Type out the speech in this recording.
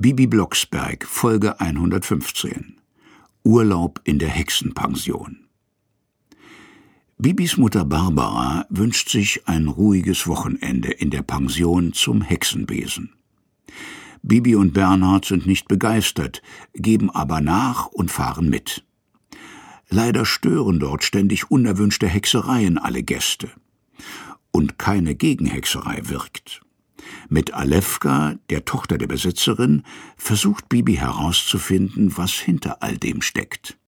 Bibi Blocksberg, Folge 115 Urlaub in der Hexenpension Bibis Mutter Barbara wünscht sich ein ruhiges Wochenende in der Pension zum Hexenbesen. Bibi und Bernhard sind nicht begeistert, geben aber nach und fahren mit. Leider stören dort ständig unerwünschte Hexereien alle Gäste. Und keine Gegenhexerei wirkt. Mit Alefka, der Tochter der Besitzerin, versucht Bibi herauszufinden, was hinter all dem steckt.